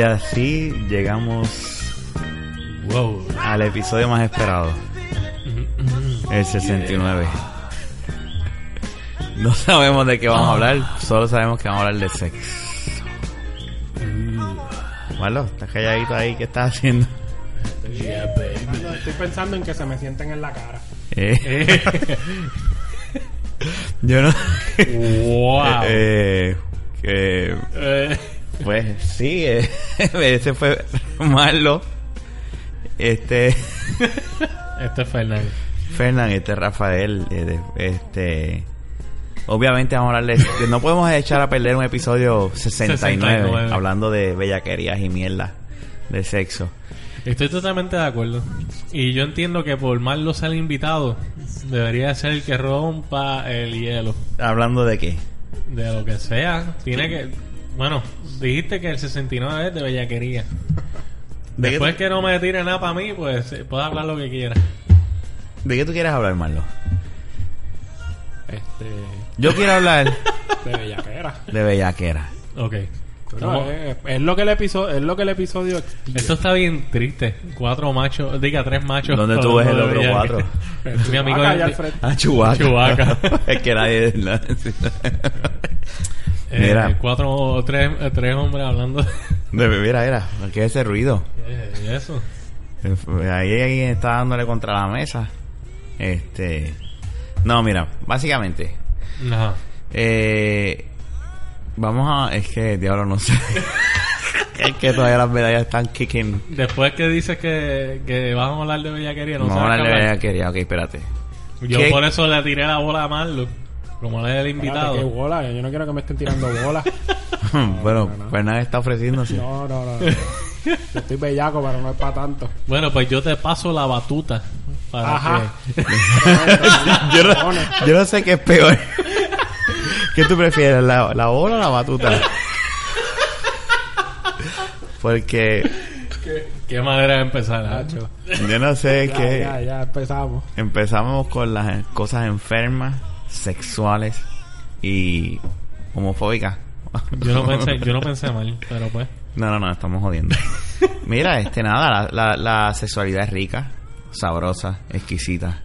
Y así llegamos Wow. al episodio más esperado, el 69. No sabemos de qué vamos a hablar, solo sabemos que vamos a hablar de sexo. Marlo, estás calladito ahí, ¿qué estás haciendo? No, estoy pensando en que se me sienten en la cara. Eh, yo no... Wow. Eh, que, Eh, pues sí, eh, ese fue Marlo. Este... este es Fernando. Fernán, este Rafael, eh, este obviamente vamos a hablar de, que no podemos echar a perder un episodio 69, 69. hablando de bellaquerías y mierda de sexo. Estoy totalmente de acuerdo. Y yo entiendo que por más lo sea el invitado, debería ser el que rompa el hielo. Hablando de qué? De lo que sea. Tiene que. Bueno, dijiste que el 69 es de bellaquería. ¿De qué, Después que no me tire nada para mí, pues eh, puedo hablar lo que quiera. ¿De qué tú quieres hablar, Marlo? Este. Yo quiero hablar De bellaquera. de bellaquera. Ok. No, Estamos- es, es lo que el episodio, es lo que el episodio expide. Esto está bien triste. Cuatro machos, diga tres machos. ¿Dónde tú ves el otro cuatro? Mi amigo. Ah, Chubaca. Es que nadie... Eh, Mira. cuatro o tres, eh, tres hombres hablando de, mira, mira, ¿qué es ese ruido? de eso. Ahí alguien está dándole contra la mesa. Este... No, mira, básicamente... Ajá. Eh, vamos a. Es que, diablo, no sé. es que todavía las medallas están kicking. Después que dices que, que vamos a hablar de bellaquería, no Vamos a hablar de qué bellaquería. Ok, espérate. Yo ¿Qué? por eso le tiré la bola a Marlo. Como le el Espérate, invitado. qué bola. Yo no quiero que me estén tirando bolas. bueno, no, no. pues nada, está ofreciéndose. No, no, no. Yo estoy bellaco, pero no es para tanto. Bueno, pues yo te paso la batuta. Para Ajá. que... yo, no, yo no sé qué es peor. ¿Qué tú prefieres, la, la bola o la batuta? Porque Qué manera de empezar. ¿eh? Nacho. yo no sé Ya, qué. ya, ya empezamos. Empezamos con las cosas enfermas, sexuales y homofóbicas. Yo no pensé, yo no pensé mal, pero pues. No, no, no, estamos jodiendo. Mira, este nada, la, la, la sexualidad es rica, sabrosa, exquisita.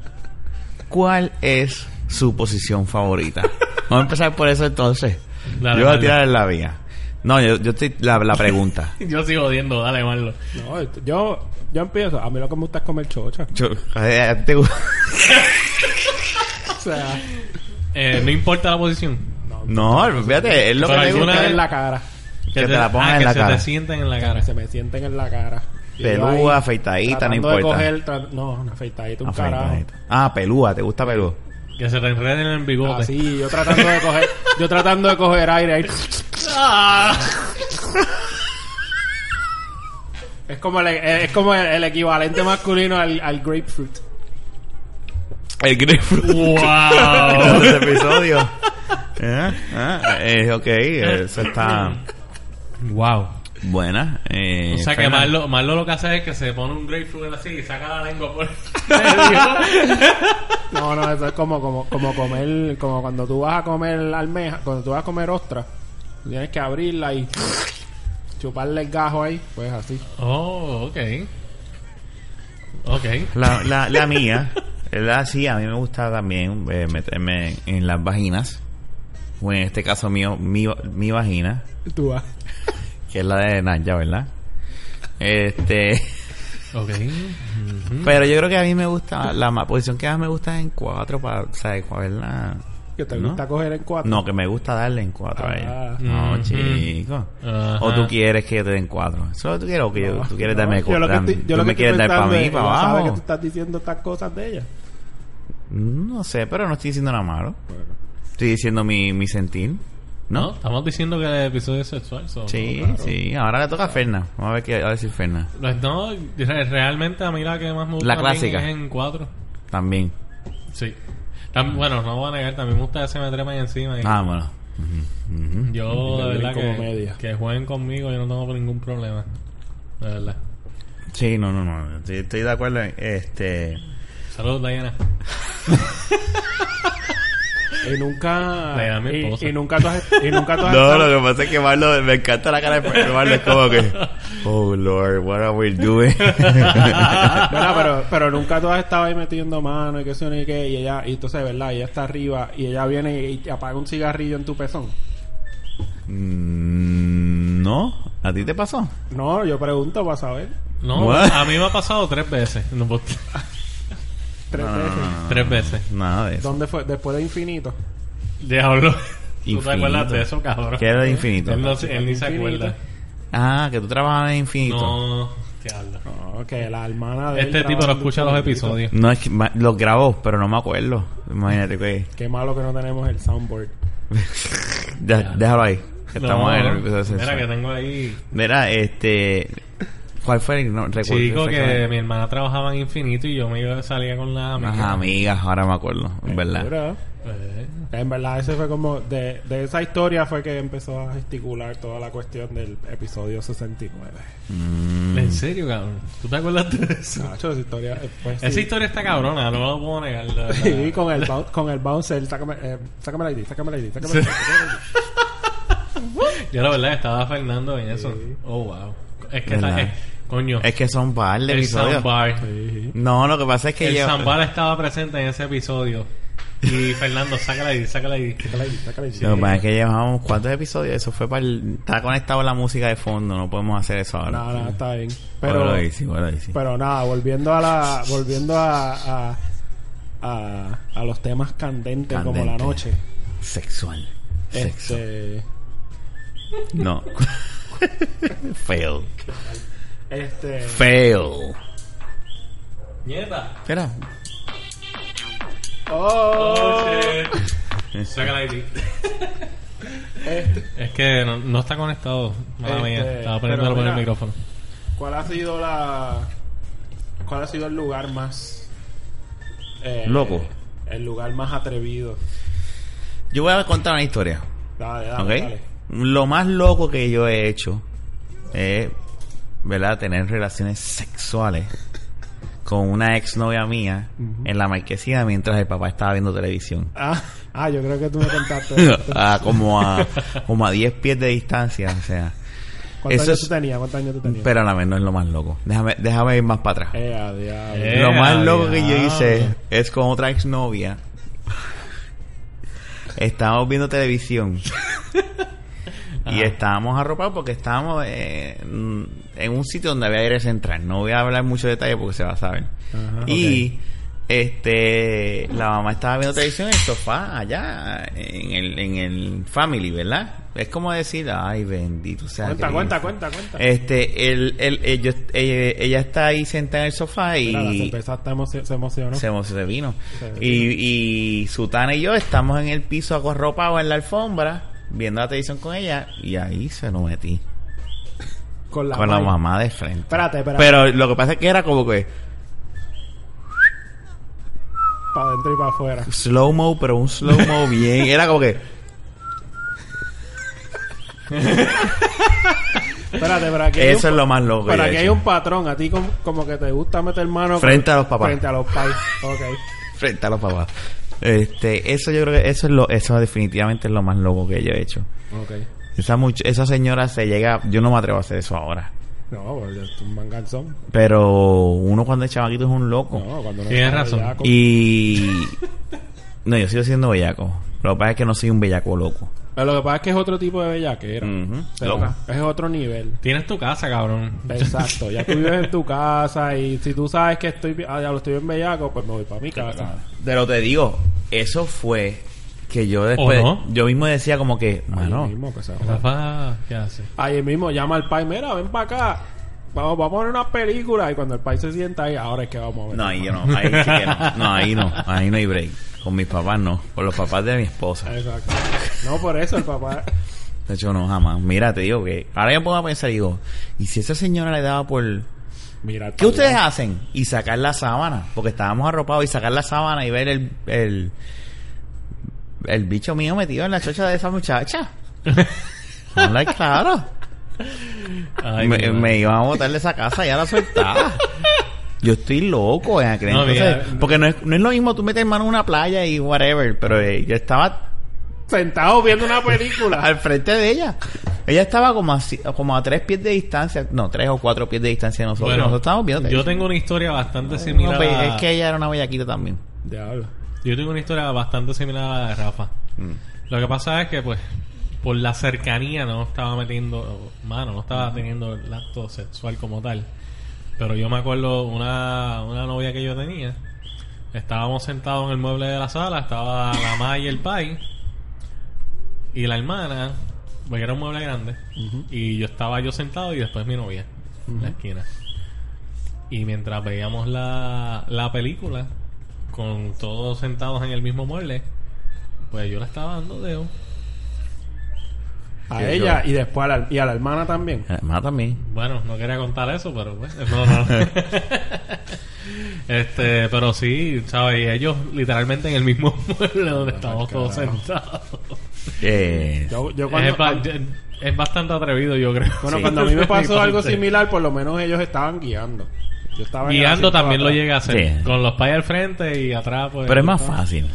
¿Cuál es su posición favorita? Vamos a empezar por eso entonces. Dale, yo voy a tirar en la vía. No, yo, yo estoy la, la pregunta. Yo sigo odiando, dale, Marlo. No, yo, yo empiezo. A mí lo que me gusta es comer chocha. Yo- eh, ¿a ti te gusta? Sea, Eh, no importa la posición. No, fíjate, es lo que Pero me alguna gusta. vez- en la cara. Que te la pongan ah, en que la se cara. te sienten en la cara. Que se me sienten en la cara. Y yo Pelúa, ahí, afeitadita, no tratando de importa. coger tra- no, una afeitadita, un carajo. Afeitadita. Ah, pelúa, ¿te gusta pelúa? Que se te enreden en el bigote. Así, yo tratando de coger, yo tratando de coger aire ahí. Es como el, es como el, el equivalente masculino al, al grapefruit. El grapefruit. ¡Wow! de este episodio. Eh, ah, eh, ok, eso está wow. buena. Eh, O sea que Fernan- Marlo, Marlo lo que hace es que se pone un grapefruit así y saca la lengua por No, no, eso es como, como, como comer, como cuando tú vas a comer almeja, cuando tú vas a comer ostra, tú tienes que abrirla y chuparle el gajo ahí, pues así. Oh, ok. Ok. La, la, la mía, la sí, a mí me gusta también eh, meterme en las vaginas. O en este caso mío, mi, mi vagina, Tú vas. que es la de Naya, ¿verdad? Este, Ok. Ujú. pero yo creo que a mí me gusta, la posición que más me gusta es en cuatro, para, ¿sabes? Para verla. Que te ¿No? gusta coger en cuatro. No, que me gusta darle en cuatro a Ah. ella. No, Ujú. chico. Ajá. O tú quieres que yo te den cuatro. Eso es lo que tú quieres o que yo- No, tú quieres no, darme yo lo que cuatro. estoy- yo Tú lo que me estoy quieres dar para mí, para ella sabe que tú abajo. estás diciendo estas cosas de ella. No sé, pero no estoy diciendo nada malo. Estoy diciendo mi, mi sentir. No, ¿No? estamos diciendo que el episodio es sexual. so- Sí, claro. sí. Ahora le toca a Ferna. Vamos a ver qué va a decir Ferna. Pues no, re- realmente a mí la que más me gusta La también clásica. es en cuatro. También. Sí. Tam- bueno, no voy a negar, también me gusta que se me trepan encima. y- Ah, bueno. Ujú, ujú. Yo, de verdad, que jueguen conmigo, yo no tengo ningún problema. De verdad. Sí, no, no, no. Estoy, estoy de acuerdo. en- Este. Saludos, Diana. Y nunca. Le da a mi y, esposa. y nunca tú has, y nunca tú has No, estado- lo que pasa es que Marlo, me encanta la cara de Marlo, es como que, oh Lord, what are we doing? ¿Verdad? pero, pero nunca tú has estado ahí metiendo mano y qué sé yo ni qué. Y ella, y entonces, ¿verdad? Ella está arriba y ella viene y te apaga un cigarrillo en tu pezón. Mm, no, ¿a ti te pasó? No, yo pregunto para saber. No, What? a mí me ha pasado tres veces. No, pues, Tres No, no, veces. no, no, no. Tres veces. Nada de eso. ¿Dónde fue? Después de infinito. Diablo. ¿Tú te Infinito. acuerdas de eso, cabrón? ¿Qué era de infinito? Él, no, se- él ni se Infinito. acuerda. Ah, que tú trabajas en infinito. No, diablo. No, que la hermana de él Este tipo no escucha los Infinito. episodios. No, es que ma- los grabó, pero no me acuerdo. Imagínate que... Qué malo que no tenemos el soundboard. Ya, déjalo ahí. que No, estamos en el episodio Mira que tengo ahí... Mira, este... ¿Cuál fue el no, recuerdo? Chico, que mi hermana trabajaba en Infinito y yo me iba salía con la amiga. Las amigas, ahora me acuerdo, en verdad. Pero, Eh, En verdad, ese fue como. De, de esa historia fue que empezó a gesticular toda la cuestión del episodio 69. Mm. ¿En serio, cabrón? ¿Tú te acuerdas de eso? Nacho, esa historia. eh, Pues, sí. Esa historia está cabrona, no lo puedo negar. la verdad. Sí, con el, bou- con el bouncer. Sácame, eh, sácame la ID, sácame la ID, sácame la ID. la. Yo la verdad estaba Fernando en eso. Sí. Oh, wow. Es que ¿Verdad? es- coño, Es que son par de el episodios. soundbar. Sí. No, lo que pasa es que El yo... soundbar estaba presente en ese episodio. Y Fernando, sácala ahí, sácala ahí. Sácame la ID, sácame la ID. Lo que pasa es que llevamos cuántos episodios. Eso fue para el... Está conectado la música de fondo. No podemos hacer eso ahora. No, no, está bien. Pero... Bueno, sí, bueno, sí. pero nada, volviendo a la. Volviendo a. a, a, a los temas candentes como la noche. Sexual. Sexo. Este. No. Fail. Este. Fail. Nieta. Espera. Oh, shit. Sácala ahí. este, Es que no, no está conectado. Mala Este, mía. Estaba pero poniéndolo por el mira. micrófono. ¿Cuál ha sido la. ¿Cuál ha sido el lugar más. eh, Loco. El lugar más atrevido. Yo voy a contar una historia. Dale, dale, ¿Ok? dale. Lo más loco que yo he hecho es, ¿verdad? Tener relaciones sexuales con una exnovia mía Ujú. en la marquesina mientras el papá estaba viendo televisión. Ah, ah, yo creo que tú me contaste. esto. a como a como a 10 pies de distancia, o sea. ¿Cuántos Eso años tú tenías? ¿Cuántos años tú tenías? Pero vez no es lo más loco. Déjame, déjame ir más para atrás. Eh. Eh. lo más loco que yo hice es con otra exnovia. Estábamos viendo televisión. y estábamos arropados porque estábamos eh, en un sitio donde había aire central. No voy a hablar mucho detalle porque se va a saber. Ajá. y este la mamá estaba viendo televisión en el sofá allá en el, en el family, ¿verdad? Es como decir, ay bendito sea Cuenta, Cristo". cuenta, cuenta, cuenta. Este, el, el, ellos- ella, ella está ahí sentada en el sofá y está emo- se emocionó. se, emo- se vino. Se. Y, y Sutana y yo estamos en el piso acorropados en la alfombra, viendo la televisión con ella, y ahí se nos metí. Con la, con la mamá de frente. Espérate, espérate. Pero lo que pasa es que era como que Para adentro y para afuera. slow mo, pero un slow mo bien. Era como que. Espérate, pero aquí Eso un- es lo más loco. que Pero aquí hay un patrón. A ti como, como que te gusta meter mano... Frente con- a los papás. Frente a los pais. Ok. Frente a los papás. Este, eso yo creo que eso es lo, eso definitivamente es lo más loco que yo he hecho. Ok. Esa much- esa señora se llega, yo no me atrevo a hacer eso ahora. No, pues es un manganzón. Pero uno cuando es chamaquito es un loco. No, cuando no Tienes razón. bellaco. Y. No, yo sigo siendo bellaco. Lo que pasa es que no soy un bellaco loco. Pero lo que pasa es que es otro tipo de bellaquera. Ujú, O sea, loca. Es otro nivel. Tienes tu casa, cabrón. Exacto. Ya tú vives en tu casa y si tú sabes que estoy... Ah, ya lo estoy en bellaco, pues me voy para mi casa. Pero te digo, eso fue que yo después. Yo mismo decía como que, Ahí mano, mismo, pues, ahora. Rafa, ¿qué hace? Ahí mismo llama al pai, mira, ven para acá. Vamos, vamos a ver una película. Y cuando el pai se sienta ahí, ahora es que vamos a ver. No, ahí yo no. Ahí sí que no. No, ahí no. Ahí no hay break. Con mis papás no. Con los papás de mi esposa. Exacto. No, por eso el papá. De hecho, no, jamás. Mira, te digo que. Ahora yo puedo pensar digo, ¿y si esa señora le daba por. Mira, ¿Qué ustedes hacen? Y sacar la sábana. Porque estábamos arropados y sacar la sábana y ver el. El, el bicho mío metido en la chocha de esa muchacha. Like, claro. Ay, me, me iban a botar de esa casa y ya la soltaba. Yo estoy loco en aquel No, entonces, mira, porque no es, no es lo mismo tú meter mano en una playa y whatever, pero eh, yo estaba Sentado viendo una película. al frente de ella. Ella estaba como a, como a tres pies de distancia, no, tres o cuatro pies de distancia de nosotros. Bueno, nosotros estábamos viendo. yo tengo una historia bastante No, similar. pues, a- es que ella era una bellaquita también. Diablo. Yo tengo una historia bastante similar a la de Rafa. Mm. Lo que pasa es que, pues, por la cercanía no estaba metiendo mano, no estaba teniendo el acto sexual como tal. Pero yo me acuerdo una, una novia que yo tenía. Estábamos sentados en el mueble de la sala, estaba la mamá y el pai. Y la hermana, porque era un mueble grande. Y yo estaba yo sentado y después mi novia en la esquina. Y mientras veíamos la, la película, con todos sentados en el mismo mueble, pues yo le estaba dando dedo. A Sí, ella yo- y después a la, y a la hermana también. Además también. Bueno, no quería contar eso, pero pues, no, no. este, pero sí, ¿sabes? Y ellos literalmente en el mismo mueble donde estábamos todos carajo. sentados. Eh, Yo, yo cuando, es, ba- es bastante atrevido, yo creo. bueno, Sí. cuando a mí me pasó algo similar, por lo menos ellos estaban guiando. Yo estaba Guiando también lo llega a hacer. Sí. Con los pais al frente y atrás, pues. pero es más fácil.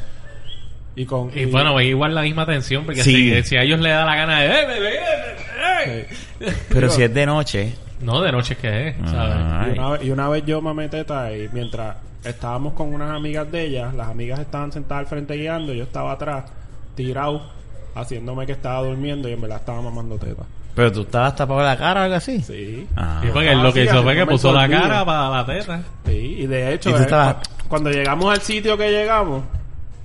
Y con Y bueno, es igual la misma tensión, porque Sí. si, si a ellos les da la gana de. "Eh, eh, eh, eh, eh". Pero si es de noche. No, de noche que es, ¿sabes? Ah. Y una, vez, y una vez yo mamé teta y mientras estábamos con unas amigas de ellas, las amigas estaban sentadas al frente guiando, yo estaba atrás, tirado, haciéndome que estaba durmiendo y en verdad estaba mamando teta. Pero tú estabas tapado la cara o algo así. Sí. Ah. Y porque Ah, lo que sí, hizo fue que puso la cara para la teta. Sí, y de hecho, Y tú eh, estabas- cuando llegamos al sitio que llegamos,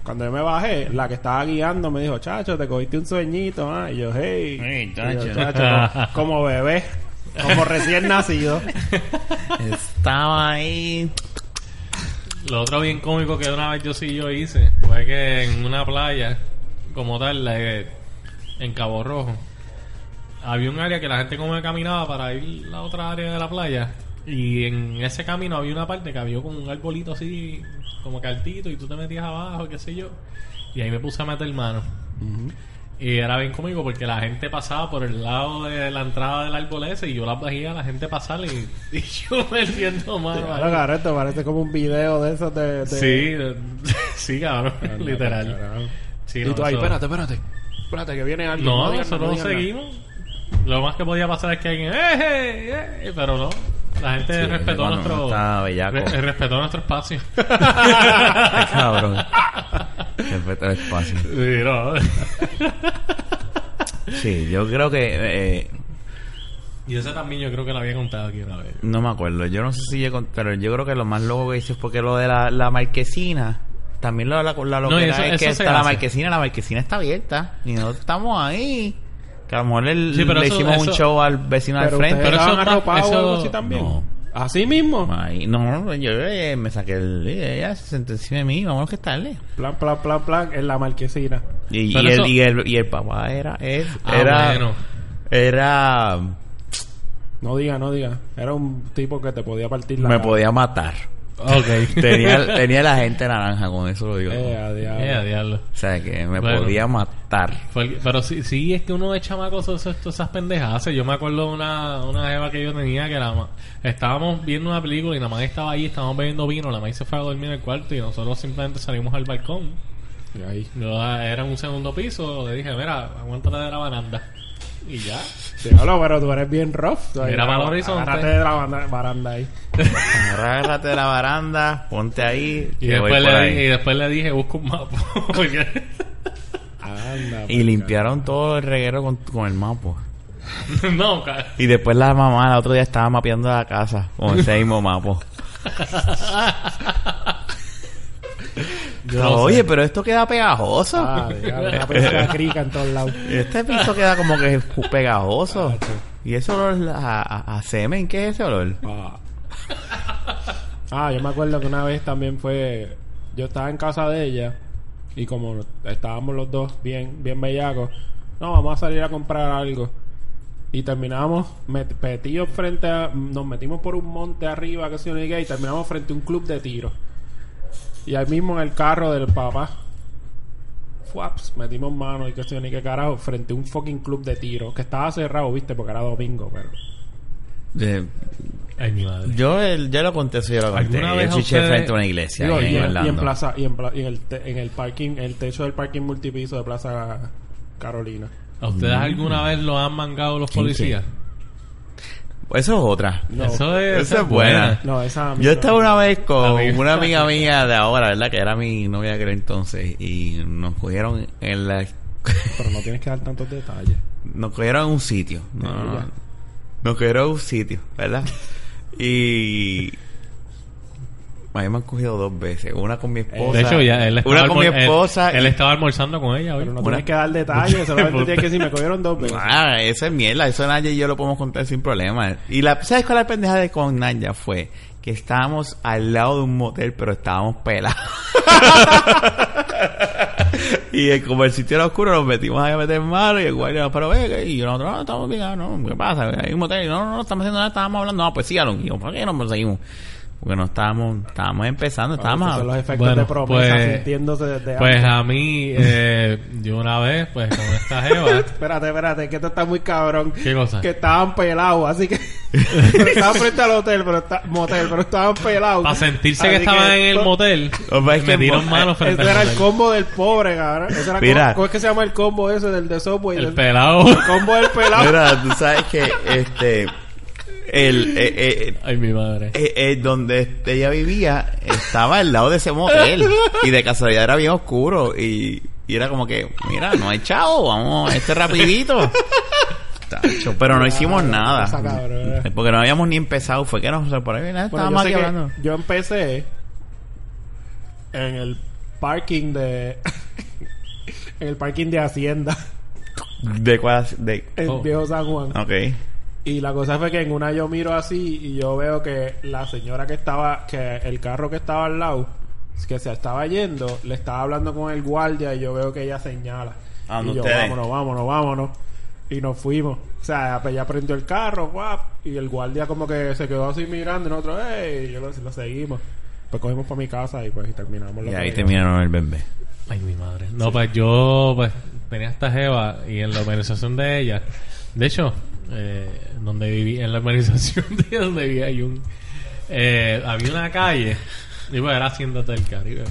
cuando yo me bajé, la que estaba guiando me dijo, chacho, te cogiste un sueñito, ah. Y yo, hey, Hey, Y yo, chacho. como, como bebé, como recién nacido. Estaba ahí. Lo otro bien cómico que una vez yo sí yo hice fue que en una playa, como tal, la- en Cabo Rojo, había un área que la gente como que caminaba para ir a la otra área de la playa. Y en ese camino había una parte que había como un arbolito así, como cartito, y tú te metías abajo, qué sé yo. Y ahí me puse a meter mano. Y era bien cómico porque la gente pasaba por el lado de la entrada del árbol ese y yo la veía a la gente pasar y, y yo metiendo mano. Claro, cabrón, esto parece como un video de esos de... de- Sí, sí, cabrón, Anda, literal. Sí, y no, tú ahí, eso- espérate, espérate. Espérate, que viene alguien. No, nosotros no seguimos. Lo más que podía pasar es que alguien, ¡eh, eh, eh! Pero no, la gente Sí, respetó cuando nuestro. re- respetó nuestro espacio. Ay, cabrón. Respeto el espacio. sí, no. Sí, yo creo que. eh, y ese también yo creo que lo había contado aquí una vez. no me acuerdo. Yo no sé si llego. Pero yo creo que lo más loco que hice es porque lo de la, la marquesina. También lo de la, la No, eso- es eso que está la marquesina. La marquesina está abierta. Y nosotros estamos ahí. Que a lo mejor el- Sí, pero le eso- hicimos un eso- show al vecino al Pero frente. ustedes Pero eso estaban es más- arropados o algo eso- así también. No. Así mismo. Ay, no, yo eh, me saqué el. Ella se sentó encima de mí. Vámonos que tarde. Plan, plan, plan, plan, en la marquesina. Y, Pero el, eso- y, el, y el papá era. es- Ah, era. bueno. Era. No diga, no diga. Era un tipo que te podía partir la Me cara. podía matar. Ok. tenía, tenía la gente naranja, con eso lo digo. Eh, a diablo. Eh, a diablo. O sea, que me Bueno. podía matar. Pero sí, sí, es que uno de chamacos esas pendejas. hace. Yo me acuerdo de una, una jeva que yo tenía que la ma- estábamos viendo una película y la madre estaba ahí, estábamos bebiendo vino, la madre se fue a dormir en el cuarto y nosotros simplemente salimos al balcón. Y ahí. Yo ah, era en un segundo piso, le dije, mira, aguántate de la baranda. Y ya. Diablo, pero tú eres bien rough. Mira para el horizonte. Agárrate de la baranda ahí. Agárrate de la baranda, ponte ahí. Y después, le, ahí. y después le dije, busca un mapa. Anda. Y limpiaron todo el reguero con, con el mapa. no, ca- Y después la mamá el otro día estaba mapeando la casa con ese mismo mapa. Yo no Oye, sé. pero esto queda pegajoso. Ah, crica en todos lados. Este piso queda como que pegajoso. ¿Y ese olor a, a- a semen? ¿Qué es ese olor? Ah. Ah, yo me acuerdo que una vez también fue. Yo estaba en casa de ella y como estábamos los dos bien, bien bellacos, no, vamos a salir a comprar algo. Y terminamos met- metidos frente a. Nos metimos por un monte arriba, que se y terminamos frente a un club de tiro. Y ahí mismo en el carro del papá. Fuaps, metimos mano y que sé yo, ni qué carajo, frente a un fucking club de tiro. Que estaba cerrado, viste, porque era domingo, pero. De- Ay, mi madre. Yo, el- yo lo conté, yo lo conté. ¿Alguna Yo chiché ustedes- frente a una iglesia Digo, y, en en, y en plaza y en, pla- y en el, te- en el parking el techo del parking multipiso de Plaza Carolina ¿A ustedes alguna vez lo han mangado los ¿Quién, policías? Eso es otra. no Eso es, Esa es buena. no esa Yo estaba una vez con una amiga mía de ahora, ¿verdad? Que era mi novia aquel entonces. Y nos cogieron en la... pero no tienes que dar tantos detalles Nos cogieron en un sitio. No, no, no. Ya. Nos cogieron en un sitio, ¿verdad? y... A mí me han cogido dos veces. Una con mi esposa. De hecho, ya él estaba, Una con mi él- esposa. Él, estaba almorzando con ella hoy. pero no Una- tienes que dar detalles solamente tienes que decir me cogieron dos veces Ah, eso es mierda. Eso Naya y yo lo podemos contar sin problema. Y la, ¿sabes cuál es la pendeja de con Naya? Fue que estábamos al lado de un motel, pero estábamos pelados. y como el sitio era oscuro, nos metimos ahí a meter mano y el guardia nos paró, "Ve, y nosotros, no, estamos bien, ah, no, ¿qué pasa? Hay un motel, y no, no, no, estamos haciendo nada, estábamos hablando, no, pues síganos. Y yo, ¿por qué no nos seguimos? Porque no estábamos, estábamos empezando, estábamos... Son los efectos Bueno, de promesa pues- sintiéndose desde Pues antes. a mí, eh, yo una vez, pues con esta jeva, espérate espérate que esto está muy cabrón ¿Qué cosa? que estaban pelados así que pero estaban frente al hotel pero está, motel pero estaban pelados para sentirse que estaban en el motel, me dieron manos frente Ese al era el combo del pobre, cabrón. Ese era Mira. ¿Cómo es que se llama el combo ese del de Subway? El El, pelado. el combo del pelado. Mira, tú sabes que este... El, eh, eh, Ay, mi madre. eh, eh, donde ella vivía estaba al lado de ese motel. Y de casualidad era bien oscuro. Y, y era como que mira no hay chavo vamos este rapidito Tacho, pero no hicimos nada. porque no habíamos ni empezado. Fue que nos por ahí nada, Bueno, estábamos aquí hablando. yo empecé en el parking de... en el parking de Hacienda. de cuál de En Oh. Viejo San Juan. ok Y la cosa fue que en una yo miro así y yo veo que la señora que estaba, que el carro que estaba al lado, que se estaba yendo, le estaba hablando con el guardia y yo veo que ella señala. ¿A dónde y yo, ustedes? vámonos, vámonos, vámonos. Y nos fuimos. O sea, ella prendió el carro, guap, y el guardia como que se quedó así mirando y nosotros, ¡ey! Y yo lo, lo seguimos. Pues cogimos para mi casa y pues y terminamos lo y ahí terminaron el bebé Ay, mi madre. No, pues yo pues tenía esta jeva y en la organización de ella, de hecho, eh, donde viví, en la organización de donde vivía Jun, eh, había una calle, bueno, era Hacienda del Caribe,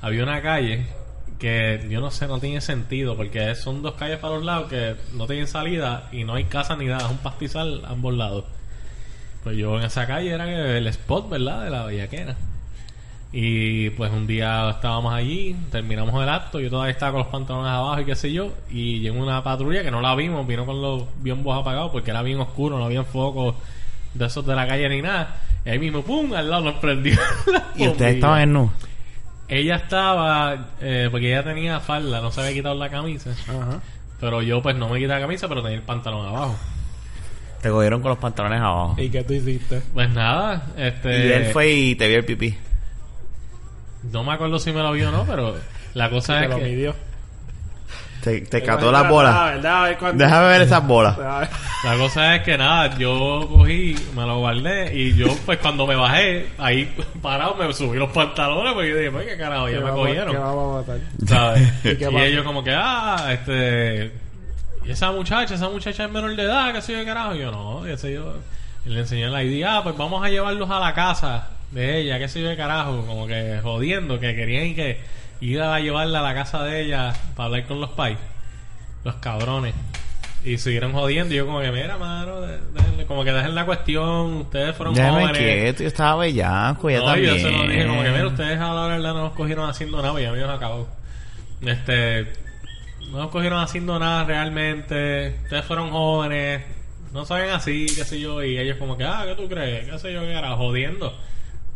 había una calle que yo no sé, no tiene sentido, porque son dos calles para los lados que no tienen salida y no hay casa ni nada, es un pastizal a ambos lados. Pues yo en esa calle era el spot, ¿verdad? De la bellaquera. Y pues un día estábamos allí, terminamos el acto, yo todavía estaba con los pantalones abajo y qué sé yo, y llegó una patrulla que no la vimos, vino con los biombos apagados porque era bien oscuro, no había focos de esos de la calle ni nada. Y ahí mismo, ¡pum! Al lado nos prendió. y ustedes estaban en nu Ella estaba, eh, porque ella tenía falda, no se había quitado la camisa. Ajá. Pero yo pues no me quité la camisa, pero tenía el pantalón abajo. te cogieron con los pantalones abajo ¿Y qué tú hiciste? Pues nada, este... y él fue y te vio el pipí No me acuerdo si me lo vio o no, pero la cosa Te es lo que... midió. te, te cató Ah, las bolas ¿verdad? A ver déjame ver esas bolas. La cosa es que nada, yo cogí, me lo guardé y yo pues cuando me bajé, ahí parado me subí los pantalones porque yo dije, pues qué carajo, ya ¿Qué me vamos- cogieron. qué vamos a matar? ¿Sabes? ¿Y y qué ellos como que, ah, este... Y esa muchacha, esa muchacha es menor de edad, que sé yo qué carajo. Y yo, no, qué sé yo. Y le enseñé la idea, ah, pues vamos a llevarlos a la casa de ella, qué sé yo qué carajo. Como que jodiendo, que querían que ir a llevarla a la casa de ella para hablar con los pais. Los cabrones. Y siguieron jodiendo. Y yo como que, mira, mano, de- como que dejen la cuestión. Ustedes fueron déjame jóvenes. quieto yo estaba bellaco ya No, también yo se lo dije, como que mira, ustedes a la verdad no nos cogieron haciendo nada, pues ya me nos acabó. Este, no nos cogieron haciendo nada realmente, ustedes fueron jóvenes, no saben así, qué sé yo, y ellos como que, ah, ¿qué tú crees? ¿Qué sé yo qué era? Jodiendo.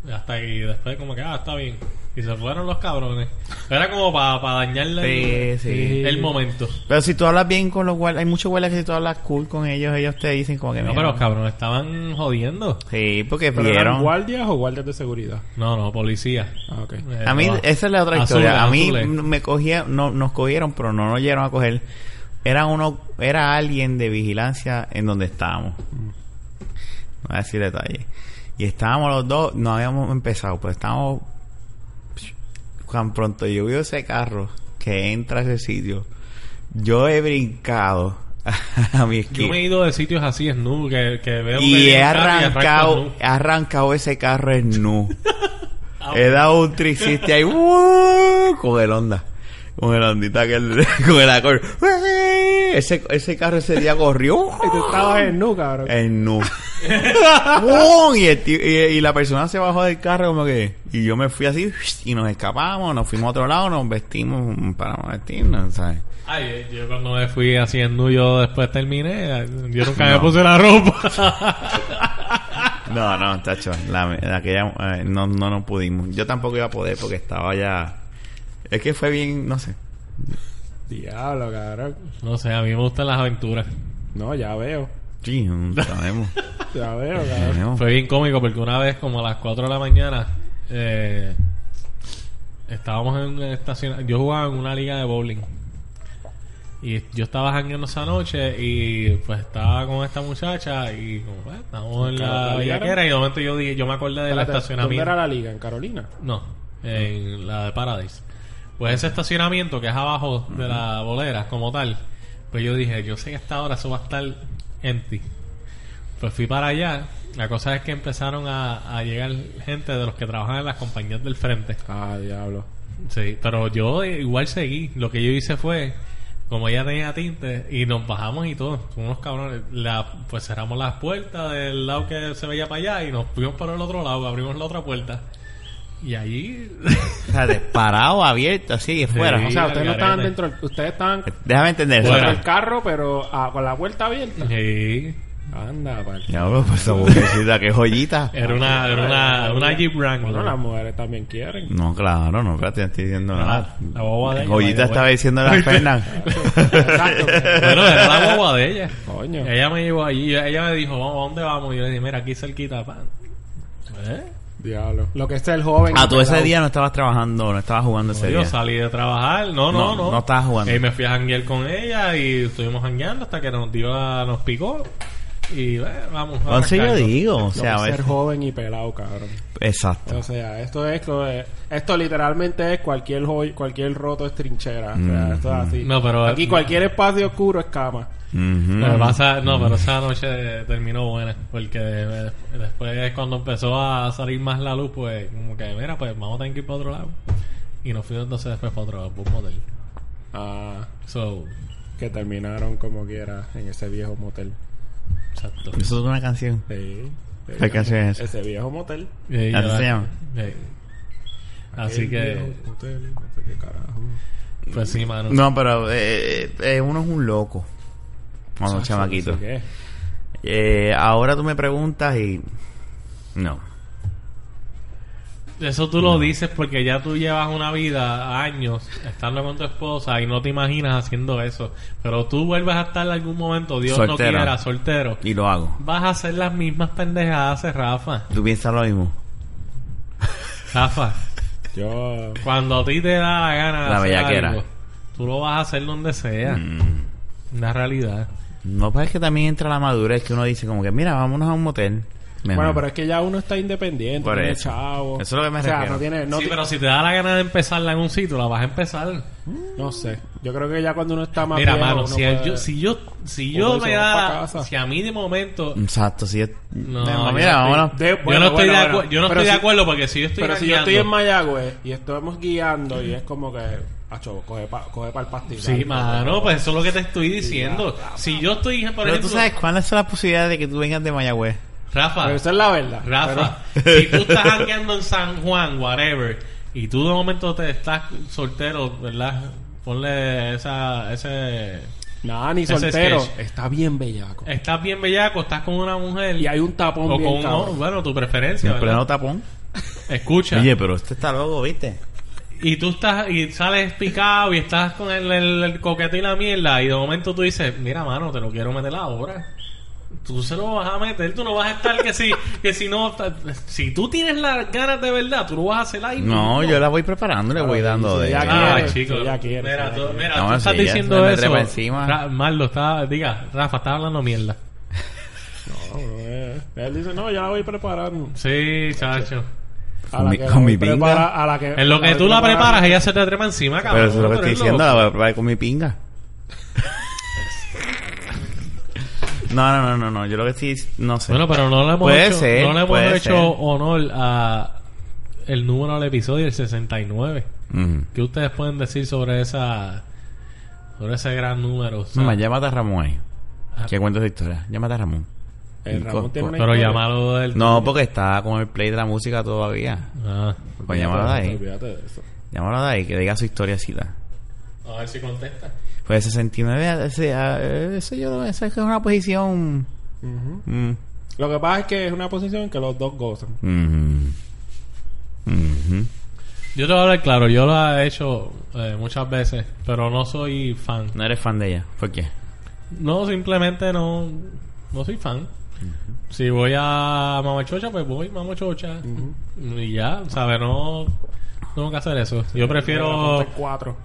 Y hasta ahí después como que, ah, está bien. Y se fueron los cabrones. Era como para dañarle el, Sí, sí. el momento. Pero si tú hablas bien con los guardias, hay muchos guardias que si tú hablas cool con ellos, ellos te dicen como que No, mira, pero los cabrones estaban jodiendo. Sí, porque ¿Pero eran vieron. guardias o guardias de seguridad? No, no, policía. Ah. Eh, A mí, no. esa es la otra historia. A mí me cogía, no, nos cogieron, pero no nos llegaron a coger. Era uno, era alguien de vigilancia en donde estábamos. No voy a decir detalles. Y estábamos los dos, no habíamos empezado, pero estábamos. Tan pronto yo veo ese carro que entra a ese sitio, yo he brincado a mi Yo esquina. me he ido de sitios así, snu, que, que veo Y he carro y arrancado, arrancado ese carro en nu. He dado un triciste ahí ¡uh! con el Honda. Con el Hondita que el, con el acorde. Ese, ese carro ese día corrió Y tú estabas en nu, cabrón. en nu. ¡Bum! y, el tío- y, y la persona se bajó del carro como que... Y yo me fui así y nos escapamos, nos fuimos a otro lado, nos vestimos para vestirnos, ¿sabes? Ay, eh, yo cuando me fui haciendo, yo después terminé, yo nunca me No. puse la ropa. No, no, tacho, la, la aquella, eh, no, no nos pudimos. Yo tampoco iba a poder porque estaba ya... Es que fue bien, no sé. Diablo, cabrón. no sé, a mí me gustan las aventuras. No, ya veo. Sí, sabemos. Ya veo, sabemos. Fue bien cómico porque una vez, como a las 4 de la mañana, eh, estábamos en una estación. Yo jugaba en una liga de bowling. Y yo estaba jangueando esa noche y pues estaba con esta muchacha y como, pues, estábamos en ¿La la liga era? bellaquera y de momento yo dije, yo me acordé del Espérate, ¿Dónde estacionamiento. era la liga? ¿En Carolina? No, en la de Paradise. Pues ese estacionamiento que es abajo de la bolera como tal, pues yo dije, yo sé que a esta hora eso va a estar empty. Pues fui para allá. La cosa es que empezaron a, a llegar gente de los que trabajan en las compañías del frente. Ah, diablo. Sí, pero yo igual seguí. Lo que yo hice fue, como ella tenía tinte, y nos bajamos y todo, como unos cabrones. La, pues cerramos las puertas del lado que se veía para allá y nos fuimos por el otro lado, abrimos la otra puerta. Y allí O sea, de parado, abierto, así, fuera. Sí. O sea, ustedes no estaban dentro... del- Ustedes estaban Déjame entender eso. Fuera. dentro del carro, pero ah, con la puerta abierta. Sí. Anda. Ya, bro, pues esa qué joyita. Era una, era una, una Jeep Wrangler. Bueno, las mujeres también quieren. No, claro, no, espérate, no estoy diciendo nada. la boba de ella, Joyita estaba diciendo la Fernan. Exacto. Bueno, era la boba de ella. Coño. Ella me llevó allí. Ella me dijo, ¿a dónde vamos? Y yo le dije, mira, aquí cerquita, pan. ¿Eh? Diablo. Lo que es el joven. Ah, tú ese día no estabas trabajando, no estabas jugando ese yo día. salí de trabajar. No, no, No, no. no estabas jugando. Y me fui a janguear con ella y estuvimos jangueando hasta que nos dio la- nos picó. Y eh, vamos. a Entonces yo digo, o sea, ser joven y pelado, cabrón. Exacto. O sea, esto es eh, esto literalmente es cualquier joy- cualquier roto es trinchera. O sea, esto es así. No, pero- aquí cualquier espacio oscuro es cama. Pasa, no, pero esa noche terminó buena. Porque eh, después, cuando empezó a salir más la luz, pues, como que, mira, pues vamos a tener que ir para otro lado. Y nos fuimos entonces después para otro lado, un motel. Ah, So, que terminaron como quiera en ese viejo motel. Exacto. Eso es una canción. Sí. Ese ¿Qué viejo- canción es? Ese viejo motel. Y ¿Así ya- se llama? eh, Así que, viejo motel, no sé qué carajo. pues sí, mano. No, pero eh, eh, uno es un loco. Cuando un chamaquito. no sé qué. Eh, ahora tú me preguntas y... No. Eso tú lo dices porque ya tú llevas una vida, años, estando con tu esposa y no te imaginas haciendo eso. Pero tú vuelves a estar en algún momento, Dios no quiera, soltero. Y lo hago. Vas a hacer las mismas pendejadas, Rafa. ¿Tú piensas lo mismo? Rafa, Yo. cuando a ti te da la gana de La hacer bellaquera. algo, tú lo vas a hacer donde sea. Mm. Una realidad. No, pues es que también entra la madurez que uno dice como que, mira, vámonos a un motel. Bueno, pero es que ya uno está independiente, Por tiene eso. chavo. Eso es lo que me o sea, refiero. no tiene, no, sí, ti- pero si te da la gana de empezarla en un sitio, la vas a empezar. no sé. Yo creo que ya cuando uno está más Mira, viejo, mano, si, puede- yo, si yo, si yo me "Vamos pa' da, casa". si a mí de momento, Exacto, sí. es- No, No, yo mira, estoy- vámonos. De- yo bueno, no estoy, bueno, de, bueno. acu- yo no estoy de si- acuerdo porque si yo estoy Pero si yo estoy en Mayagüez y estamos guiando y es como que, acho, coge para coge pa el pastizal. Sí, mano, pues eso es lo que te estoy diciendo. Si yo estoy, por Pero ejemplo, tú sabes cuáles son las posibilidades de que tú vengas de Mayagüez. Rafa, Pero esa es la verdad. Rafa, si tú estás jangueando en San Juan, whatever, y tú de momento te estás soltero, ¿verdad? Ponle esa, ese... Nada, ni soltero. sketch. Está bien bellaco. Estás bien bellaco, estás con una mujer Y hay un tapón o bien con bueno, tu preferencia, En pleno tapón. Escucha. Oye, pero este está loco, ¿viste? Y tú estás, y sales picado y estás con el, el, el coquete y la mierda, y de momento tú dices, mira, mano, te lo quiero meter ahora. Tú se lo vas a meter, tú no vas a estar que si, que si no, si tú tienes las ganas de verdad, tú lo vas a hacer ahí. No, yo la voy preparando, le voy dando de... ya Ah, chico, ya quiere, mira, tú, mira, No, tú estás diciendo eso. encima. Marlo, está, diga, Rafa, está hablando mierda. No, eh. Él dice, no, ya la voy preparando. Sí, chacho. A Con la mi- que con la mi voy pinga. a la que, En lo que tú la preparas, ella se te trepa encima, cabrón. Pero eso es lo que estoy diciendo, la voy a preparar con mi pinga. No, no, no, no, no. Yo lo que sí, no sé. Bueno, pero no le hemos Puede hecho, ser, no le hemos puede hecho ser. honor a el número del episodio, el 69. Ujú. ¿Qué ustedes pueden decir sobre esa sobre ese gran número? O sea, Mamá, llámate a Ramón ahí. Ah. Que cuenta esa historia. Llámate a Ramón. El Y Ramón tiene una pero historia. llamalo del No, porque está con el play de la música todavía. Ah, Pues llámalo de ahí. Olvídate de eso. Llámalo de ahí, que diga su historiacita. a ver si contesta. Pues 69, ese, ah, ese yo, esa es una posición... Mm, Lo que pasa es que es una posición que los dos gozan. Mhm. Yo te voy a hablar claro, yo lo he hecho eh, muchas veces, pero no soy fan. No eres fan de ella. ¿Por qué? No, simplemente no, no soy fan. Si voy a Mamachocha, pues voy Mamachocha. Y ya, ¿sabes? No tengo que hacer eso. Yo prefiero... Cuatro.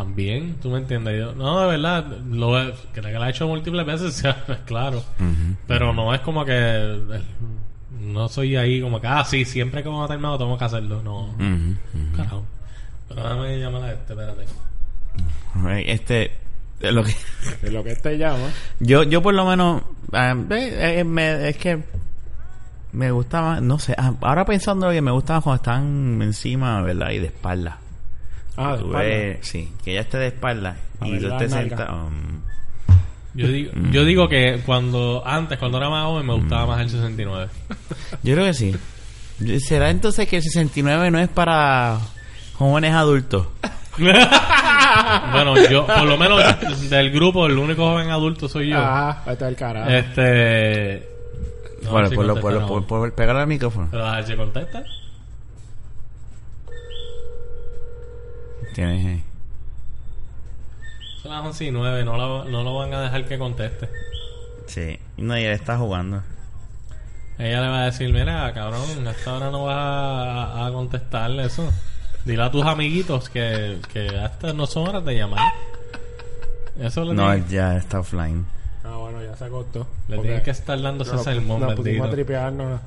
También, tú me entiendes. Yo, no, de verdad, lo que la he hecho múltiples veces, claro. Pero no es como que... eh, No soy ahí como que, ah, sí, siempre que vamos a terminar tengo que hacerlo. No, Ujú, ujú. carajo. Pero déjame llamar a este, espérate. Right, Este... eh, Lo que... De lo que te llama. Yo, yo por lo menos, ah, ve, eh, me- es que me gusta más, no sé, ah, ahora pensando que me gusta más cuando están encima, ¿verdad? Y de espalda. Ah, de Tú espalda. ves, sí, que ella esté de espalda A y ver tú la estés nalga. sentado. um, Yo digo, yo digo que cuando antes, cuando era más joven, me gustaba más el 69. yo creo que sí. ¿Será entonces que el 69 no es para jóvenes adultos? bueno, yo, por lo menos del grupo, el único joven adulto soy yo. Ajá, ahí está el carajo. Este. no, bueno, por, lo, contesta, por, lo- no. por, por pegarle al micrófono. Pero a ver si contesta. Tienes ahí. Son las 11 y 9, no lo, no lo van a dejar que conteste. Sí, no, y él está jugando. Ella le va a decir, mira, cabrón, a esta hora no vas a, a contestarle eso. Dile a tus amiguitos que, que estas no son horas de llamar. Eso le, No, ya está offline. Ah, bueno, ya se acostó. le Porque tienen que estar dando ese a bendito. tripearnos.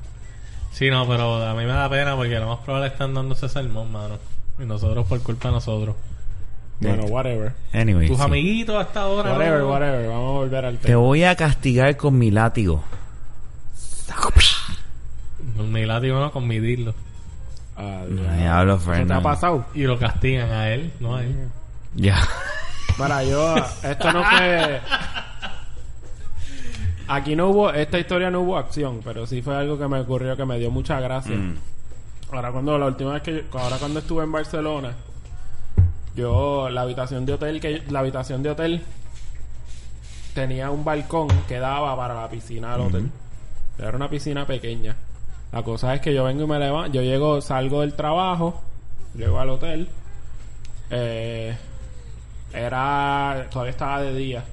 Sí, no, pero a mí me da pena porque lo más probable están dando ese sermón, mano. Y nosotros por culpa de nosotros. Bueno, whatever. Anyway, Tus sí. amiguitos hasta ahora. Whatever, no- whatever. Vamos a volver al Te tema. voy a castigar con mi látigo. Con mi látigo, no, con mi dilo. Ah, Diablo, ¿Eso te ha pasado? Y lo castigan a él, no a él. Ya. Para yo, esto no fue. Aquí no hubo, esta historia no hubo acción, pero sí fue algo que me ocurrió que me dio mucha gracia. Mm. Ahora cuando la última vez que yo- ahora cuando estuve en Barcelona, yo la habitación de hotel que la habitación de hotel tenía un balcón que daba para la piscina del hotel. Era una piscina pequeña. La cosa es que yo vengo y me levanto, yo llego, salgo del trabajo, llego al hotel. Eh, era todavía estaba de día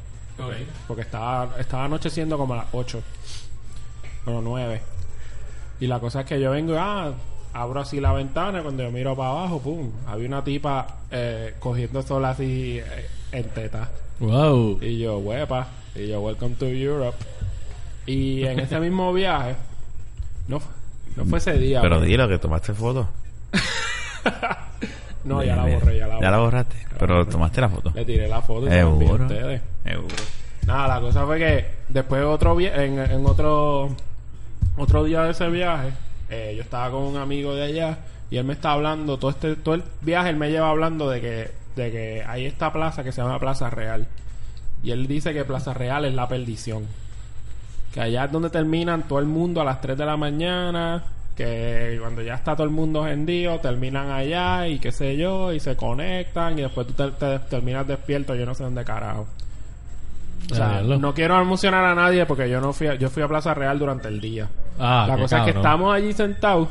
porque estaba estaba anocheciendo como a las 8 o 9 y la cosa es que yo vengo y ah, abro así la ventana cuando yo miro para abajo pum había una tipa eh, cogiendo sol así eh, en teta Wow. y yo huepa y yo welcome to Europe y en ese mismo viaje no, no fue ese día Pero dilo que tomaste foto. no ya la borré ya la borré borraste. Pero tomaste la foto. le tiré la foto y se la ustedes. Nada, la cosa fue que después otro en, en otro otro día de ese viaje, eh, yo estaba con un amigo de allá y él me está hablando todo este todo el viaje él me lleva hablando de que de que hay esta plaza que se llama Plaza Real y él dice que Plaza Real es la perdición. Que allá es donde terminan todo el mundo a las 3 de la mañana, que cuando ya está todo el mundo hendido, terminan allá y qué sé yo, y se conectan y después tú te, te terminas despierto, yo no sé dónde carajo. O sea, Diablo. no quiero emocionar a nadie porque yo no fui a, yo fui a Plaza Real durante el día. Ah, la cosa es que estamos allí sentados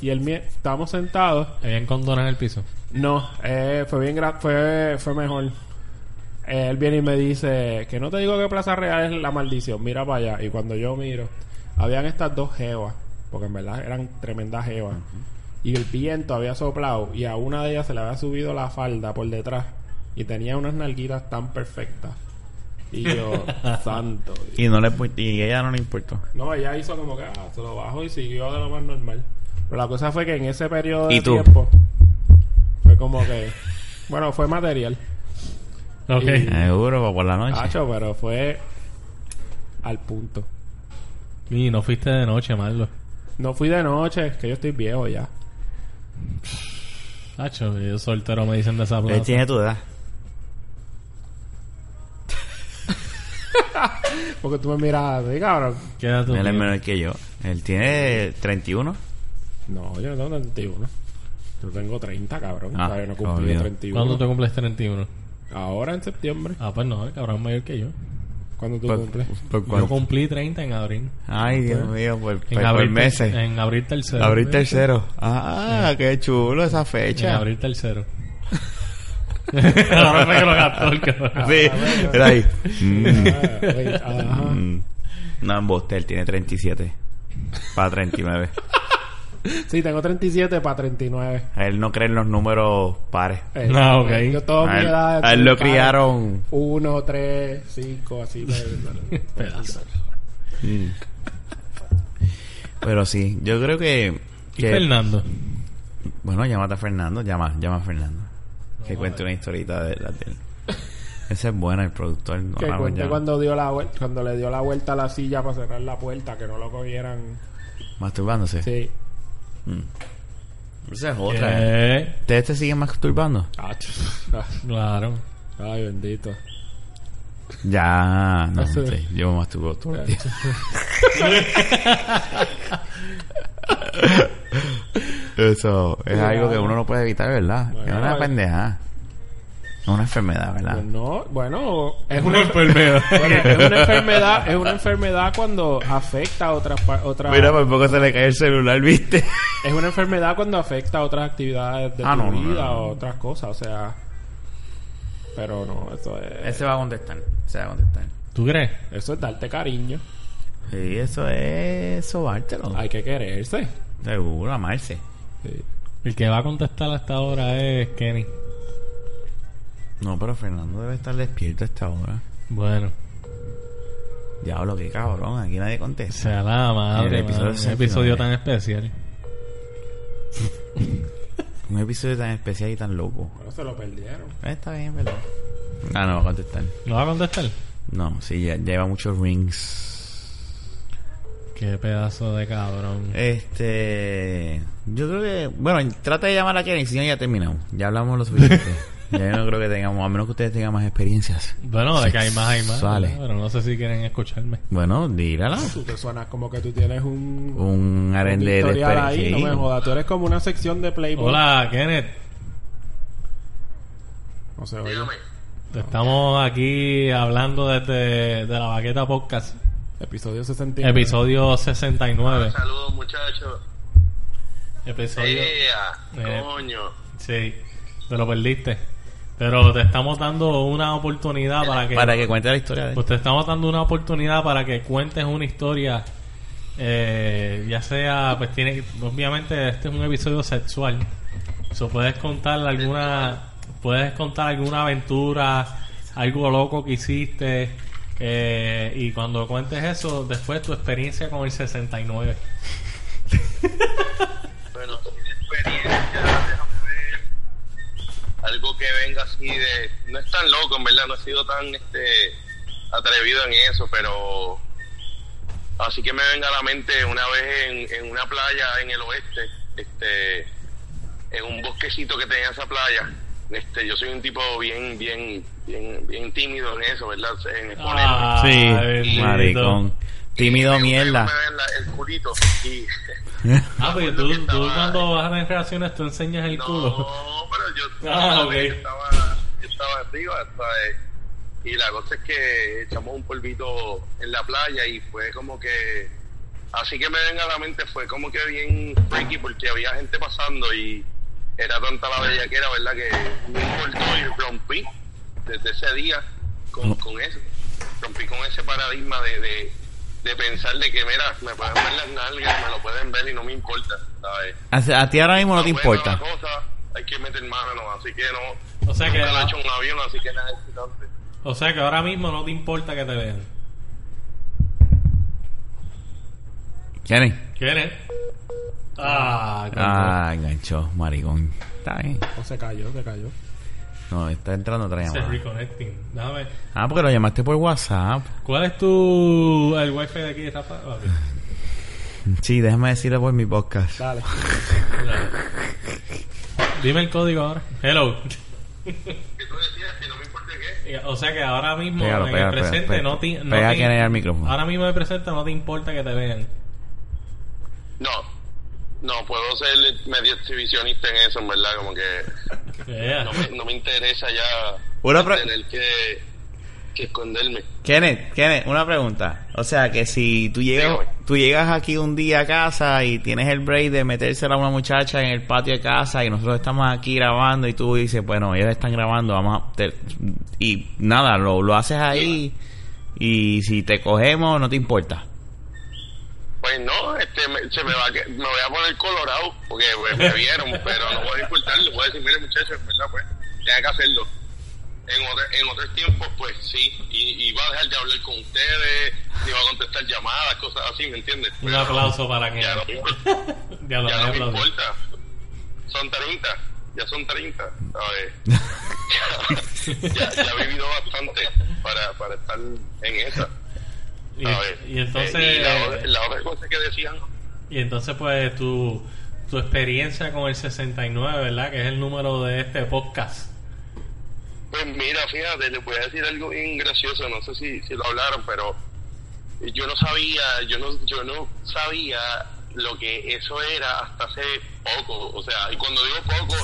y el mie- estamos sentados. ¿Habían condones en el piso? No, eh, fue bien gra- fue fue mejor. Eh, él viene y me dice que no te digo que Plaza Real es la maldición, mira para allá. Y cuando yo miro, habían estas dos jevas, porque en verdad eran tremendas jevas. Y el viento había soplado y a una de ellas se le había subido la falda por detrás y tenía unas nalguitas tan perfectas. Y yo, santo. Y no le y ella no le importó. No, ella hizo como que ah, se lo bajó y siguió de lo más normal. Pero la cosa fue que en ese periodo de tiempo fue como que, bueno, fue material. Ok. Y- Seguro, por la noche. Hacho, pero fue. al punto. Y no fuiste de noche, Marlo. No fui de noche, que yo estoy viejo ya. Hacho, yo soltero me dicen de esa Él plaza. tiene tu edad. Porque tú me miras así, cabrón. ¿Qué edad tú Él es tienes? menor que yo. Él tiene 31. No, yo no tengo 31. Yo tengo 30, cabrón. Ah, Todavía no cumplí olvido. 31. ¿Cuándo tú cumples 31? Ahora en septiembre. Ah, pues no, el cabrón es mayor que yo. ¿Cuándo tú Por- cumples? por Yo cuánto? cumplí 30 en abril. Ay, Dios mío, por, por, En por abril, meses. En abril tercero. Abril tercero. Ah, qué chulo esa En fecha. abril tercero. Ahora fue que lo gastó el cabrón. Sí, era ahí. Mm, Ah, ajá. mm. No, embuste, él tiene 37. Para 39. Sí, tengo 37 para 39. A él no cree en los números pares. Eh, Ah, ok. Yo toda A mi él, edad... a él lo criaron. 1, 3, 5, así. Pedazo. Mm. Pero sí, yo creo que. ¿Y que- Fernando? Bueno, llámate a Fernando, llama, llama a Fernando. Que cuente una historita de la de él. Ese es bueno, el productor. No Que la cuente cuando dio la cuando le dio la vuelta a la silla para cerrar la puerta, que no lo cogieran. Masturbándose. Sí. Mm. Esa es otra. ¿eh? ¿Ustedes te siguen masturbando? Ah, Claro. Ay, bendito. Ya, no sé. Yo me masturbo todo el día. Eso es algo que uno no puede evitar, ¿verdad? Bueno, es una eh. pendeja. Es una enfermedad, ¿verdad? Pues no, bueno, es Una una, enfermedad. bueno, es una enfermedad, es una enfermedad cuando afecta a otras otras Mira, por poco se le cae el celular, ¿viste? es una enfermedad cuando afecta a otras actividades de Ah, tu no, no, vida no, no. o otras cosas, o sea, pero no, eso es Ese va a contestar. Ese va a contestar. ¿Tú crees? eso es darte cariño, Sí, eso es sobártelo. hay que quererse. Seguro, amarse. Sí. El que va a contestar hasta ahora es Kenny. No, pero Fernando debe estar despierto a esta hora. Bueno, Diablo, qué cabrón. Aquí nadie contesta. sea la madre. El episodio un 69. episodio tan especial. Un episodio tan especial y tan loco. Bueno, se lo perdieron. Eh, Está bien, ¿verdad? Ah, no va a contestar. ¿No va a contestar? No, sí, ya lleva muchos rings. Qué pedazo de cabrón. Este. Yo creo que. Bueno, trata de llamar a Kenny, si no, ya terminamos. Ya hablamos lo suficiente. ya yo no creo que tengamos, a menos que ustedes tengan más experiencias. Bueno, de que hay más, hay más. ¿verdad? Pero no sé si quieren escucharme. Bueno, dírala. Tú te suenas como que tú tienes un, Un aren un de, ahí, no me jodas, tú eres como una sección de Playboy. Hola, Kenneth. No se oye. Dígame. Estamos aquí hablando desde de la Baqueta Podcast. Episodio 69. Episodio 69. Saludos, muchachos. Episodio... Eh. ¡Coño! Sí, te lo perdiste. Pero te estamos dando una oportunidad para que... Para que cuente la historia de Pues te estamos dando una oportunidad para que cuentes una historia. eh, ya sea, pues tiene, obviamente este es un episodio sexual. So, puedes contar alguna, puedes contar alguna aventura, algo loco que hiciste. Eh, y cuando cuentes eso, después tu experiencia con el 69. Bueno, experiencia, déjame ver. Algo que venga así de. No es tan loco, en verdad, no he sido tan este atrevido en eso, pero. Así que me venga a la mente una vez en, en una playa en el oeste, este, en un bosquecito que tenía esa playa. Este, yo soy un tipo bien, bien, bien, bien tímido en eso, ¿verdad? En exponerme. Ah, Sí, bendito. maricón. Tímido Me- mierda. el culito y Ah, porque tú, tú cuando vas a las reacciones tú enseñas el culo. No, pero yo, Ah, ok. yo estaba, yo estaba arriba, ¿sabes? Y la cosa es que echamos un polvito en la playa y fue como que, así que me venga a la mente, fue como que bien freaky porque había gente pasando y era tanta la bellaquera, ¿verdad? Que me importó y rompí desde ese día con, con eso. Rompí con ese paradigma de, de, de pensar de que, mira, me pueden ver las nalgas, me lo pueden ver y no me importa, ¿sabes? A, a ti ahora mismo no te importa. cosa, hay que meter mano, así que no. O sea que nunca he hecho un avión, así que nada excitante. O sea que ahora mismo no te importa que te vean. Coño. Ah, enganchó, maricón. Está bien. O se cayó, se cayó. No, está entrando otra Se llamada. reconnecting. Déjame. Ah, porque lo llamaste por WhatsApp. ¿Cuál es tu. el wifi de aquí, Rafa? Ah, ok. Sí, déjame decirlo por mi podcast. Dale. Dale. Dime el código ahora. Hello. ¿Qué tú decías? Que no me importa qué. O sea que ahora mismo Pégalo, en pégalo, el presente pégalo, no te, no pega te- aquí en el micrófono. Ahora mismo en el presente no te importa que te vean. No, no puedo ser medio exhibicionista en eso, en verdad, como que Yeah. no me, no me interesa ya Una pre- tener que, que esconderme. Kenneth, Kenneth, una pregunta. O sea, que si tú llegas, Dígame. tú llegas aquí un día a casa y tienes el break de metérsela a una muchacha en el patio de casa y nosotros estamos aquí grabando y tú dices, bueno, ellos están grabando, vamos a... te- y nada, lo, lo haces ahí y si te cogemos no te importa. Pues no, este, me, se me va a, que- me voy a poner colorado porque pues, me vieron, pero no voy a importarle, voy a decir, mire muchachos, en verdad, pues, tenga que hacerlo. En, otro- en otros tiempos, pues sí, y, y va a dejar de hablar con ustedes, y va a contestar llamadas, cosas así, ¿me entiendes? Un aplauso para que. Ya no, me- Ya lo ya voy a no me aplaudir. importa. Son 30, ya son 30, ¿sabes? ya, ya he vivido bastante para, para estar en esa. Y, ¿sabes? y entonces. Eh, y la, otra- la otra cosa que decían, Y entonces, pues, tu, tu experiencia con el 69, ¿verdad? Que es el número de este podcast. pues mira, fíjate, les voy a decir algo bien gracioso, no sé si, si lo hablaron, pero yo no sabía, yo no, yo no sabía lo que eso era hasta hace poco, o sea, y cuando digo poco,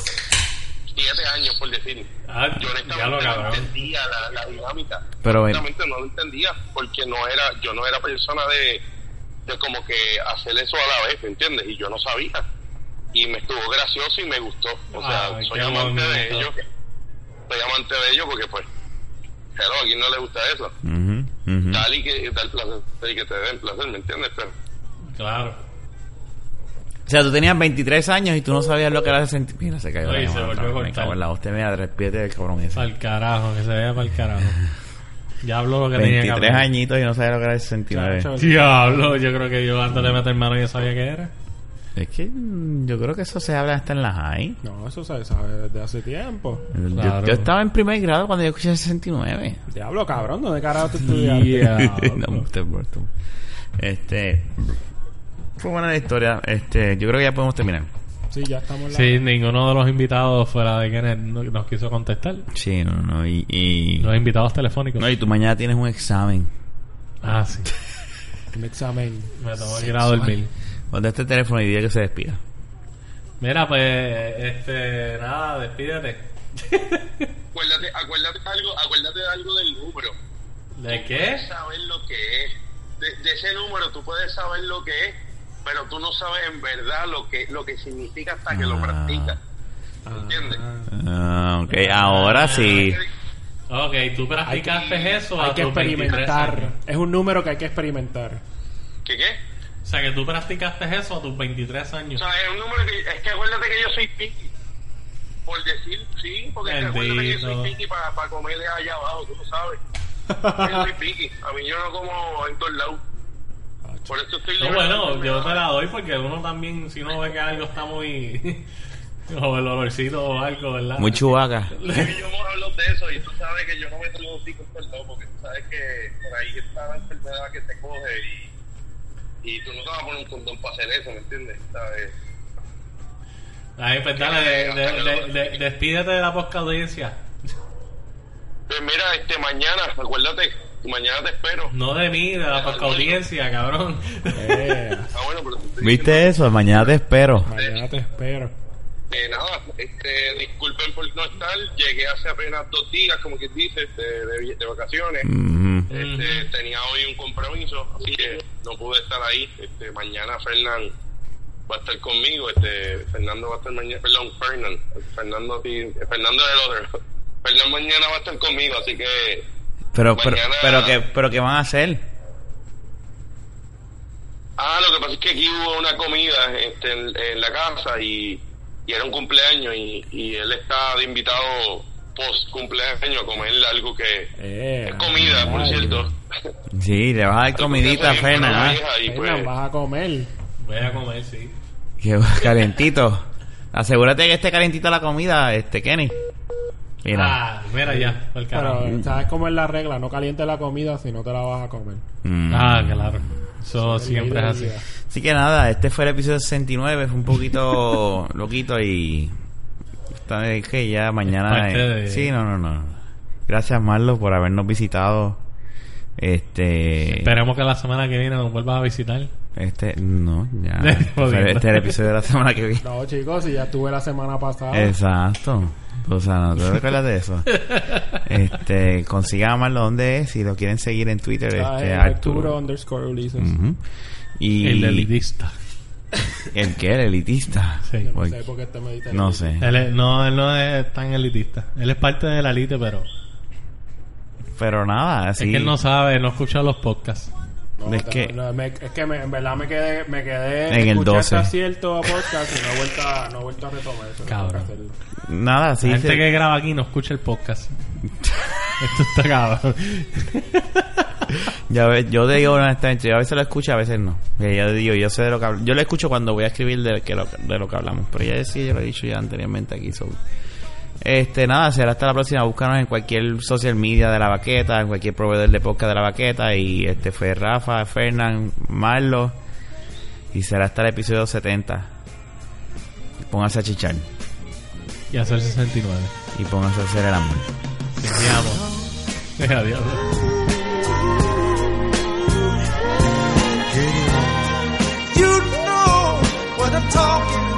siete años por decir. Ah, yo ya lo honestamente no entendía la, la dinámica. Pero honestamente no lo entendía porque no era, yo no era persona de, de como que hacer eso a la vez, ¿me entiendes? Y yo no sabía. Y me estuvo gracioso y me gustó. O sea, Ay, soy amante de ellos. Soy amante de ellos porque pues, hello, a quién no le gusta eso. Ujú. Tal y que da el placer y que te den placer, ¿me entiendes? Pero, Claro. O sea, tú tenías 23 años y tú no sabías lo que era sentir. Mira, se cayó la Ay, se llamada volvió a Me cortar. cago en la hostia, mira, despídete del cabrón ese. Para el carajo, que se vea para el carajo. Ya hablo lo que tenía que 23 hablar. añitos y no sabía lo que era el 69. Chacho. Diablo, yo creo que yo antes de meter mano ya sabía que era. Es que mm, yo creo que eso se habla hasta en la high. No, eso se sabe desde hace tiempo. Yo- Claro. Yo, estaba en primer grado cuando yo escuché el 69. Diablo, cabrón, ¿dónde carajo tú estudiaste? No, usted muerto. Este. Fue buena la historia. Este, yo creo que ya podemos terminar. Sí, ya estamos la... Sí, ninguno de los invitados fuera de Kenneth no- nos quiso contestar. Sí, no, no. Y, y, Los invitados telefónicos. no, y tú mañana tienes un examen. Ah, sí. Un examen. Me tengo que ir a dormir. Ponte este teléfono y dile que se despida. Mira, pues, este, nada, despídete. acuérdate, acuérdate de algo, acuérdate de algo del número. ¿De Tú qué? puedes saber lo que es. De, de ese número tú puedes saber lo que es, pero tú no sabes en verdad lo que lo que significa hasta que lo Ah. practicas. ¿Entiendes? Ah, ok, ahora sí. Ok, tú practicaste eso Hay a que tus 23 experimentar. años. Es un número que hay que experimentar. ¿Qué qué? O sea, que tú practicaste eso a tus 23 O años. sea, es un número que es que acuérdate que yo soy piqui. Por decir sí, porque es que acuérdate que yo soy piqui para, para comer allá abajo, tú lo sabes. Yo soy piqui. A mí yo no como en todos lados. Por eso estoy No, bueno, yo te la doy porque uno también, si uno ve que algo está muy... o el olorcito o algo, ¿verdad? Muy chubaca. Yo hemos hablado de eso y tú sabes que yo no me los hocico en todos lados porque tú sabes que por ahí está la enfermedad que te coge y, y tú no te vas a poner un condón para hacer eso, ¿me entiendes? ¿Sabes? Ahí, pues dale, de- de- de- de- despídete de la posca audiencia. Pues mira, este mañana, acuérdate, mañana te espero. No de mí, de la posca audiencia, cabrón. Eh, Ah, bueno, pero te ¿Viste eso? Mañana te espero. mañana te espero. Eh, nada, este, disculpen por no estar, llegué hace apenas dos días, como quien dice, de, de, de vacaciones. Este, tenía hoy un compromiso, así que no pude estar ahí. Este, mañana Fernán va a estar conmigo, este, Fernando va a estar mañana, perdón, Fernán, Fernando, Fernando del otro. Fernán mañana va a estar conmigo, así que Pero, pero, Mañana- pero, ¿qué, pero ¿qué van a hacer? Ah, lo que pasa es que aquí hubo una comida este, en, en la casa y, y era un cumpleaños y, y él está de invitado post cumpleaños a comer algo que Eh, es comida, por ay, cierto. Sí, le vas a dar comidita a Algo que hace Fernan, una vieja y Fernan, pues, vas a comer. Voy a comer, sí. Que calientito. Asegúrate que esté calentita la comida, este Kenny. Mira. Ah, mira ya, el carajo. Pero, ¿sabes cómo es la regla? No caliente la comida si no te la vas a comer. Mm. Ah, claro. Eso Es siempre es así. Así que nada, este fue el episodio 69, fue un poquito loquito y es que ya mañana parte de- Sí, no, no, no. Gracias Marlo por habernos visitado. Este Esperemos que la semana que viene nos vuelvas a visitar. Este no, ya. Jodiendo. este es el episodio de la semana que viene. No, chicos, si ya estuve la semana pasada. Exacto. O sea, no te recuerdas de eso. Este, consigan a Marlo donde es si lo quieren seguir en Twitter, Está este Arturo. Arturo underscore Ulises. Y El elitista. ¿El qué? El elitista. Sí. Yo no Pues, sé por qué te me diste no sé. Él es- no, él no es tan elitista. Él es parte de la elite, pero Pero nada, así. es que él no sabe, no escucha los podcasts. No, Es te- que- no, me- es que me- en verdad me quedé, me quedé En el escuché 12. hasta cierto podcast y no he vuelto a, no he vuelto a retomar eso. Cabrón. hacerlo. Nada, sí. la gente que graba aquí no escucha el podcast. Esto está cabrón. Ya ve- yo te digo honestamente, yo a veces lo escucho, a veces no. Yo digo, yo sé de lo que hablo. Yo lo escucho cuando voy a escribir de, que lo, de lo que hablamos. Pero ya sí, yo lo he dicho ya anteriormente aquí. so. Este, nada, será hasta la próxima. Búscanos en cualquier social media de la baqueta, en cualquier proveedor de podcast de la baqueta. Y este fue Rafa, Fernán, Marlo. Y será hasta el episodio 70. Póngase a chichar. Y hacer 69. Y póngase a hacer el amor. Te amo. Adiós. You know what I'm talking